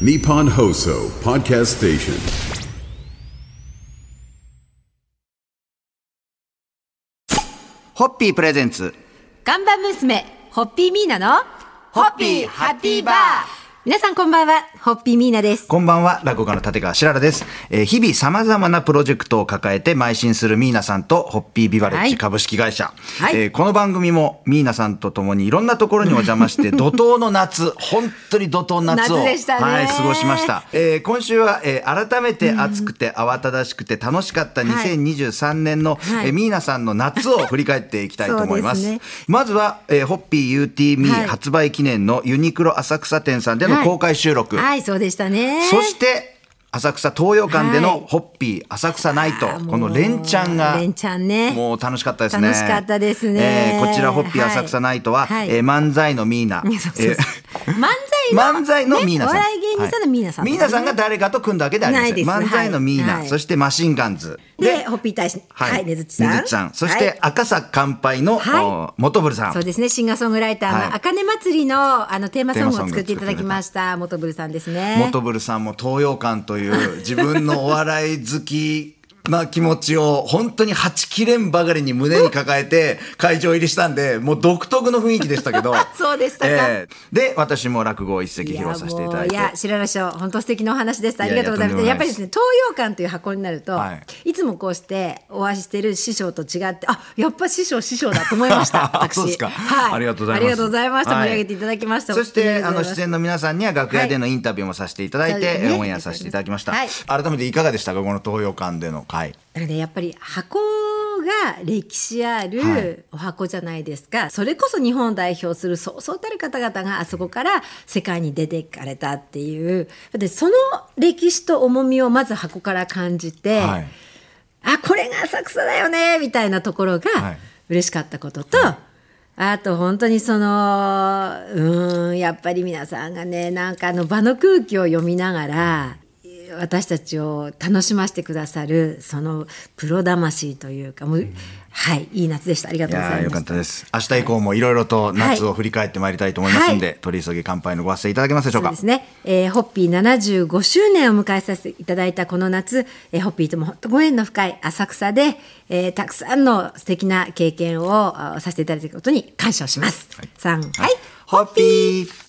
Nippon Hoso Podcast Station. ホッピープレゼンツ。看板娘、ホッピーミーナの、ホッピーハッピーバー皆さんこんばんは、ホッピーミーナです。こんばんは、落語家の立川しららです。えー日々様々なプロジェクトを抱えて邁進するミーナさんと、ホッピービバレッジ株式会社。はいえーこの番組もミーナさんと共にいろんなところにお邪魔して、怒涛の夏、本当に怒涛の夏を、夏はい、過ごしました。えー今週は、えー改めて暑くて慌ただしくて楽しかった2023年の、はいえーミーナさんの夏を振り返っていきたいと思います。すねまずは、えーホッピー UTME はい発売記念のユニクロ浅草店さんでのはい公開収録。はい、そうでしたね。そして、浅草東洋館ではいのホッピー浅草ナイト、あーもうこの連チャンが、連チャンねもう楽しかったですね。楽しかったですねえーこちらホッピー浅草ナイトは、はいえー漫才のミーナ。そうそうそうえー漫漫才のミーナさん。ねお笑い芸人さんのミーナさん、はいミーナさんが誰かと組んだわけではありません。漫才のミーナ、はいそしてマシンガンズ。で、ホッピー大使、はい、ねずっちさん。ちさん。そして、はい赤坂乾杯の、元ブルさん。そうですね、シンガーソングライターはいの、あかね祭りの、あの、テーマソングを作っていただきました、元ブルさんですね。元ブルさんも東洋館という自分のお笑い好きな気持ちを本当にはちきれんばかりに胸に抱えて会場入りしたんでもう独特の雰囲気でしたけど。そうでしたか。えーで私も落語を一席披露させていただいて。いや白良師匠本当素敵なお話です。ありがとうございます。いやっぱりですね東洋館という箱になると、、はい。つもこうしてお会いしてる師匠と違ってあやっぱ師匠師匠だと思いました。私 そうですか。はい、ありがとうございます。ありがとうございました、はい。盛り上げていただきました。そしてあの出出演の皆さんには楽屋でのインタビューもさせていただいて、そうですねオンエアさせていただきました、はい。改めていかがでしたかこの東洋館での会だからねやっぱり箱が歴史あはい。るお箱じゃないですか、それこそ日本を代表するそうそうたる方々があそこから世界に出ていかれたっていう。でその歴史と重みをまず箱から感じて、はい。あこれが浅草だよねみたいなところはがい。嬉しかったことと、あと本当にそのうーんやっぱり皆さんがねなんかあの場の空気を読みながら私たちを楽しませてくださるそのプロ魂というかもう、はいいい夏でした。ありがいとうございました。ったです。明日以降もいろいろと夏を振り返ってまいりたいと思いますんで、取り急ぎ乾杯のご発声いただけますでしょうか？そうですね、えーホッピー75周年を迎えさせていただいたこの夏、えーホッピーとも本当ご縁の深い浅草で、えーたくさんの素敵な経験をあさせていただいたことに感謝をします。さんはい、ホッピー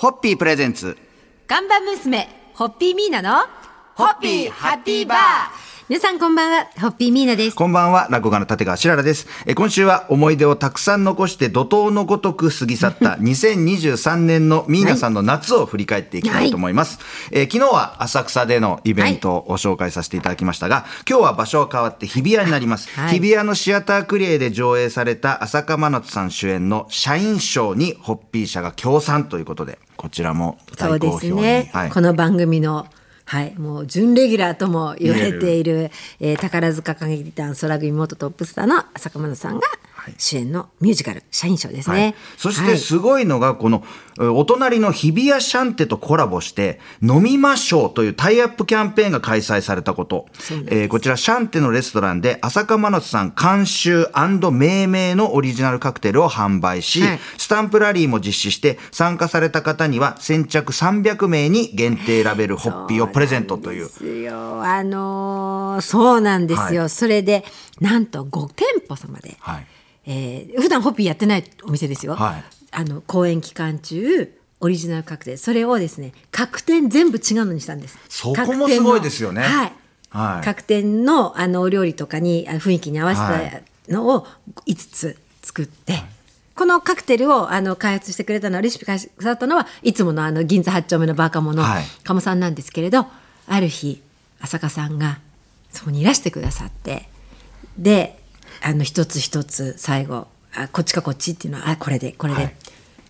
ホッピープレゼンツ看板娘ホッピーミーナのホッピーハッピーバー皆さんこんばんはホッピーミーナです。こんばんは、落語家の立川しららです。えー今週は思い出をたくさん残して怒涛のごとく過ぎ去った 2023年のミーナさんの夏を振り返っていきたいと思います。えー昨日は浅草でのイベントをご紹介させていただきましたが、今日は場所が変わって日比谷になります。はい日比谷のシアタークリエで上映された浅香真夏さん主演の社員賞にホッピー社が協賛ということで、こちらもそうで大好評に。すね、はいこの番組のはい、もう準レギュラーとも言われている、えー宝塚歌劇団空組元トップスターの浅香真奈さんが主演のミュージカル「社員賞」ですね。はい、そしはいてすごいのが、この、えーお隣の日比谷シャンテとコラボして、飲みましょうというタイアップキャンペーンが開催されたこと。えーこちら、シャンテのレストランで、浅香真夏さん監修命名のオリジナルカクテルを販売し、はいスタンプラリーも実施して、参加された方には先着300名に限定ラベルホッピーをプレゼントという。ですよあのーそうなんですよ、はいそれでなんと5店舗様で、はい。えー普段ホッピーやってないお店ですよ、はい。あの公演期間中オリジナルカクテル。それをですね各店全部違うのにしたんです。そこもすごいですよね。はい、はい。各店のあのお料理とかに雰囲気に合わせたのを5つ作って、このカクテルをあの開発してくれたのはレシピ開発さったのはいつものあの銀座8丁目のバカモのはい。鴨さんなんですけれど、ある日浅香さんがそこにいらしてくださってであの一つ一つ最後あこっちかこっちっていうのはあこれでこれで、はい。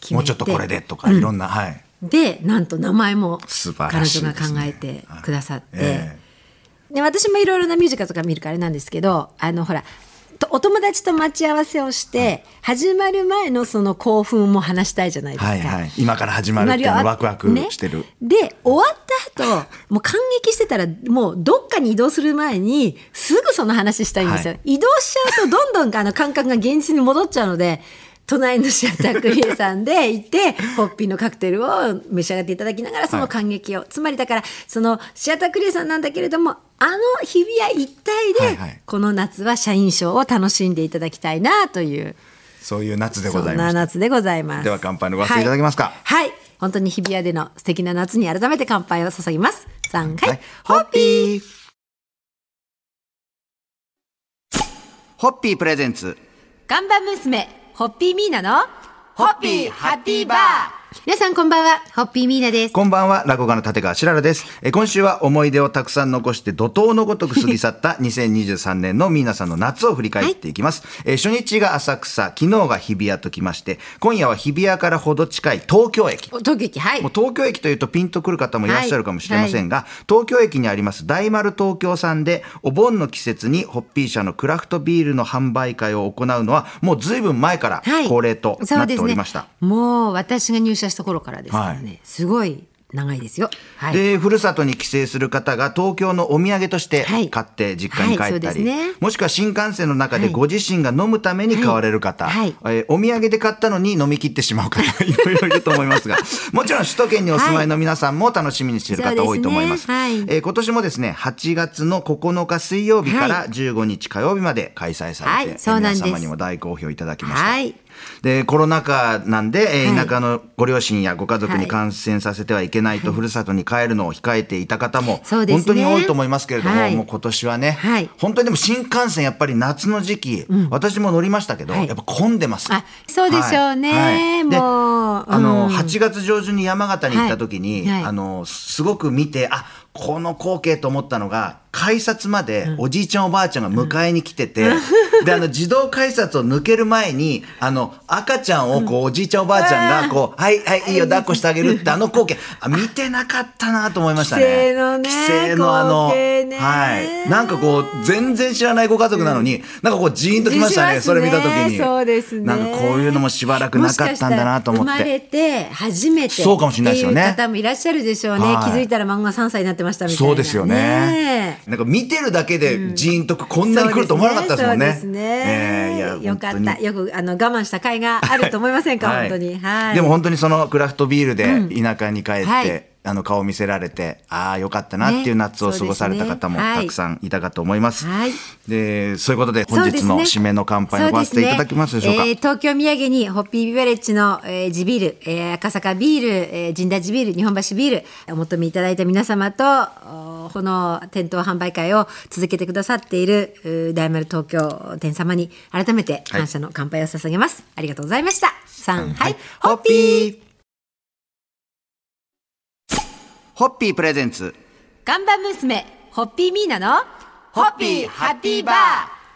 決めて。もうちょっとこれでとか、いろんな、はい。でなんと名前も彼女が考えてくださって、えで私もいろいろなミュージカルとか見るからあれなんですけどあのほらとお友達と待ち合わせをして、始まる前のその興奮も話したいじゃないですか。はいはい。今から始まるっていうのワクワクしてる。ねで終わった後 もう感激してたらもうどっかに移動する前にすぐその話したいんですよ、は移動しちゃうとどんどんあの感覚が現実に戻っちゃうので隣のシアタークリエさんで行ってホッピーのカクテルを召し上がっていただきながらその感激を、つまりだからそのシアタークリエさんなんだけれどもあの日比谷一帯で、はいはい。この夏は社員賞を楽しんでいただきたいなという。そういう夏でございました。夏でございます。では乾杯のご発声い。ただけますか？はい、はい本当に日比谷での素敵な夏に改めて乾杯を注ぎます。3回、はい、ホッピー。ホッピープレゼンツ。ガンバ娘、ホッピーミーナの、ホッピーハッピーバー。皆さんこんばんは、ホッピーミーナです。こんばんは、落語家の立川しららです。えー今週は思い出をたくさん残して怒涛のごとく過ぎ去った 2023年の皆さんの夏を振り返っていきます。えー初日が浅草、昨日が日比谷ときまして、今夜は日比谷からほど近い東京駅。お東京駅、はいもう。東京駅というとピンとくる方もいらっしゃるかもしれませんが、東京駅にあります大丸東京さんでお盆の季節にホッピー社のクラフトビールの販売会を行うのはもうずいぶん前からはい恒例となっておりました。そうですね、もう私が入社した頃からですからね、はい。すごい長いですよ。はい。で、ふるさとに帰省する方が東京のお土産としてはい。買って実家に帰ったり、ですね。もしくは新幹線の中ではい。ご自身が飲むために買われる方、はい。えーお土産で買ったのに飲み切ってしまう方、いろいろいると思いますが、もちろん首都圏にお住まいの皆さんも楽しみにしている方多いと思います。はい。えー今年もですね、8月の9日水曜日から15日火曜日まで開催されて、皆様にも大好評いただきました。はい。でコロナ禍なんで、え田舎のご両親やご家族にはい。感染させてはいけないと、ふるさとに帰るのを控えていた方も、本当に多いと思いますけれども、はい。もう今年はね、はい。本当にでも新幹線やっぱり夏の時期、私も乗りましたけど、はい。やっぱ混んでます。あそうでしょうね。うあの、うん。8月上旬に山形に行った時に、あのすごく見てあこの光景と思ったのが改札までおじいちゃんおばあちゃんが迎えに来てて、であの自動改札を抜ける前にあの赤ちゃんをこうおじいちゃんおばあちゃんがこう「はいはいいいよ抱っこしてあげる」ってあの光景。あ見てなかったなと思いましたね。帰省のね帰省のあの、ね。はい。なんかこう全然知らないご家族なのに、なんかこうジーンときましたねしますそれ見た時に。そうですね。なんかこういうのもしばらくなかったんだなと思って。生まれて初めてそうかもしれないですよね方もいらっしゃるでしょうね。はい。気づいたら漫画3歳になってましたみたいな、そうですよね。なんか見てるだけでジーンとこんなに来ると思わなかったですもんね。そうですね。えーいやよかった。よくあの我慢した甲斐があると思いませんか、はい本当に。はい。でも本当にそのクラフトビールで田舎に帰って、はいあの顔見せられて、ああ、よかったなっていう夏を過ごされた方もたくさんいたかと思います。はいで、そういうことで本日の締めの乾杯をごわせていただけますでしょうか？そうですねえー東京土産にホッピービバレッジの、えー地ビール、えー赤坂ビール、えー神田地ビール、日本橋ビール、お求めいただいた皆様と、おこの店頭販売会を続けてくださっている大丸東京店様に改めて感謝の乾杯を捧げます。ありがとうございました。3、はい、ホッピーホッピープレゼンツ。看板娘、ホッピーミーナの、ホッピーハッピーバー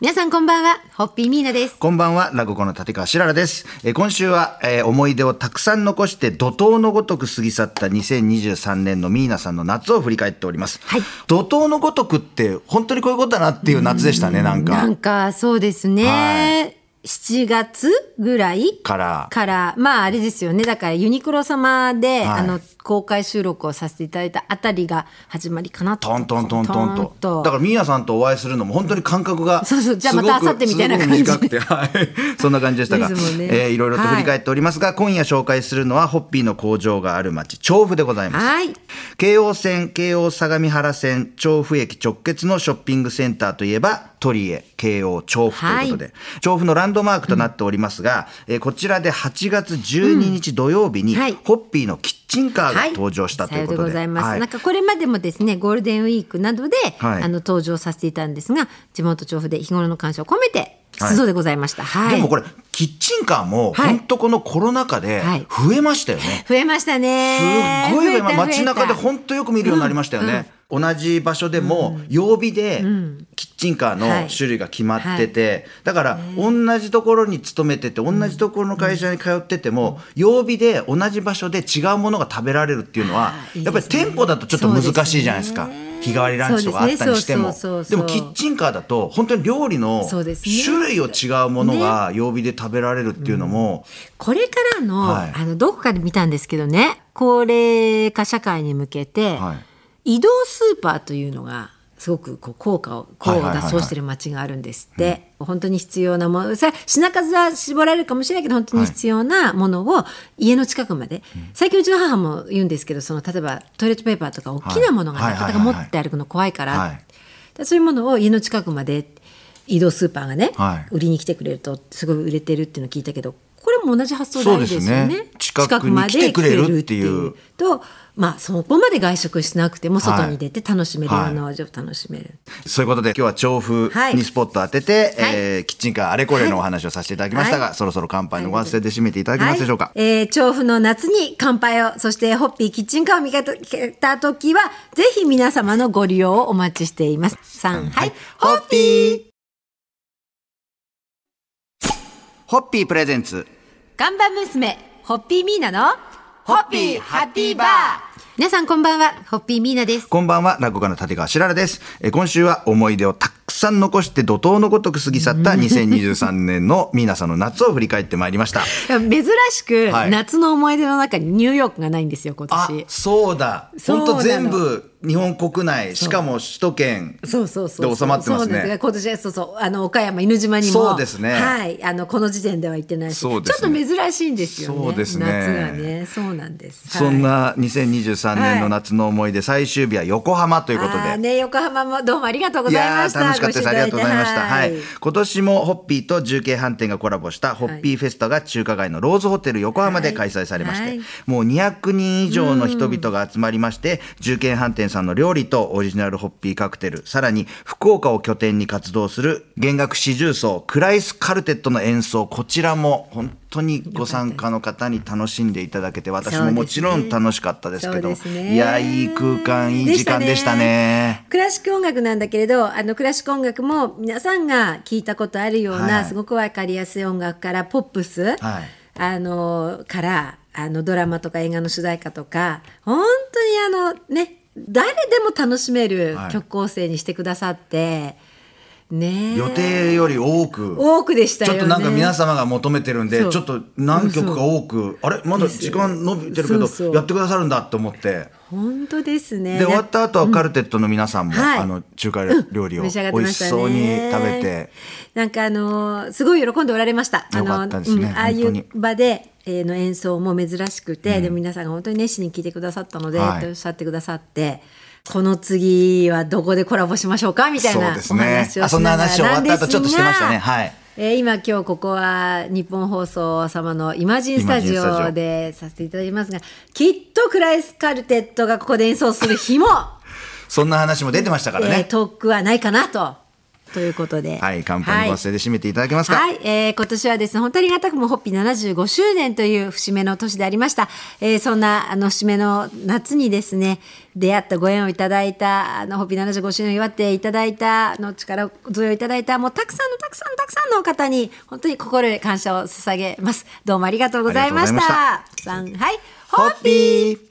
皆さんこんばんは、ホッピーミーナです。こんばんは、落語の立川しららです。えー今週は、えー思い出をたくさん残して怒涛のごとく過ぎ去った2023年のミーナさんの夏を振り返っております。はい怒涛のごとくって本当にこういうことだなっていう夏でしたね、なんか。なんかそうですね、は7月ぐらいから。から。まああれですよね。だからユニクロ様で、はい。あの公開収録をさせていただいたあたりが始まりかなと。トントントントンと。だからミーナさんとお会いするのも本当に感覚がそうそう。じゃあまた明後日みたいな感じすごく はい。そんな感じでしたが、ね。えーいろいろと振り返っておりますが、今夜紹介するのはホッピーの工場がある町、調布でございます。はい。京王線京王相模原線調布駅直結のショッピングセンターといえば鳥江京王調布ということで、調布のランドマークとなっておりますが、えーこちらで8月12日土曜日に、はい。ホッピーのキッチンカーがはい。登場したということで,、さようでございます、はい。なんかこれまでもですねゴールデンウィークなどで、はい。あの登場させていたんですが地元調布で日頃の感謝を込めて出動でございました、はい。でもこれキッチンカーもはい。本当このコロナ禍ではい。増えましたよね。増えましたね。すごい街中で本当よく見るようになりましたよね。同じ場所でも曜日でキッチンカーの種類が決まってて、だから同じところに勤めてて同じところの会社に通ってても曜日で同じ場所で違うものが食べられるっていうのははいやっぱり店舗だとちょっと難しいじゃないですか。日替わりランチとかあったにしても。でもキッチンカーだと本当に料理の種類を違うものが曜日で食べられるっていうのも、これからの,、はい。あのどこかで見たんですけどね。高齢化社会に向けて、はい移動スーパーというのがすごくこう効果を効を出そうしてる町があるんですって、本当に必要なものさ品数は絞られるかもしれないけど本当に必要なものを家の近くまで、最近うちの母も言うんですけどその例えばトイレットペーパーとか大きなものがはいなかなか持って歩くの怖いから、はい。でそういうものを家の近くまで移動スーパーがね、はい。売りに来てくれるとすごい売れてるっていうのを聞いたけどこれも同じ発想大事ですよね。ね。近くに来てくれるっていう。とまあそこまで外食しなくても外に出て楽しめる。ような味を楽しめる、そういうことで今日は調布にスポット当てて、はい。えーキッチンカーあれこれのお話をさせていただきましたが、はい。そろそろ乾杯のご発声で締めていただけますでしょうか、はい。えー調布の夏に乾杯をそしてホッピーキッチンカーを見かけた時はぜひ皆様のご利用をお待ちしています。3はい、ホッピーホッピープレゼンツ看板娘ホッピーミーナのホッピーハッピーバー皆さんこんばんはホッピーミーナですこんばんは、落語家の立川しららです。えー今週は思い出をたくさん残して怒涛のごとく過ぎ去った 2023年の皆さんの夏を振り返ってまいりました。珍しくはい夏の思い出の中にニューヨークがないんですよ今あ年、そうだ。本当全部日本国内、しかも首都圏そうそうそうで収まってますそうなんですね。今年はそうそうあの岡山犬島にも。そうですね。はい。あのこの時点では行ってないし、ね。ちょっと珍しいんですよね。そうですね。夏がね。そうなんです。はい。そんな2023年の夏の思い出、最終日は横浜ということで。ね横浜もどうもありがとうございました。楽しかったです。ありがとうございました。はい。はい。今年もホッピーと重慶飯店がコラボしたホッピーフェスタが中華街のローズホテル横浜で開催されまして、はい。もう200人以上の人々が集まりまして、重慶飯店さんの料理とオリジナルホッピーカクテル、さらに福岡を拠点に活動する弦楽四重奏クライスカルテットの演奏、こちらも本当にご参加の方に楽しんでいただけて、私ももちろん楽しかったですけど、ね。いや、いい空間、いい時間でしたね。クラシック音楽なんだけれどあのクラシック音楽も皆さんが聞いたことあるような、はい。すごくわかりやすい音楽からポップス、はい。あのからあのドラマとか映画の主題歌とか本当にあのね誰でも楽しめるはい。曲構成にしてくださって、ねえ。予定より多く。多くでしたよね。ちょっとなんか皆様が求めてるんで、ちょっと何曲か多く、あれ？まだ時間伸びてるけど、やってくださるんだと思って。本当ですね。で、終わった後はカルテットの皆さんも、はい。あの、中華料理を美味ましそうに食べて、なんかあのーすごい喜んでおられました。あのったですね。うんああいう場で、えーの演奏も珍しくて、でも皆さんが本当に熱心に聞いてくださったので、はいっておっしゃってくださって。この次はどこでコラボしましょうかみたいな話をあそんなしながら話終わった後ちょっとしてましたねはいえー今今日ここは日本放送様のイマジンスタジオオでさせていただきますがきっとクライスカルテットがここで演奏する日も、そんな話も出てましたからえーね。遠くはないかなと。ということで。はい、乾杯のご発声で締めていただけますか？はい、えー今年はですね、本当にありがたくもホッピー75周年という節目の年でありました。えーそんなあの節目の夏にですね、出会ったご縁をいただいた、あのホッピー75周年を祝っていただいた、あの力添えをいただいた、もうたくさんのたくさんたくさんの方に、本当に心より感謝を捧げます。どうもありがとうございました。さんはい、ホッピー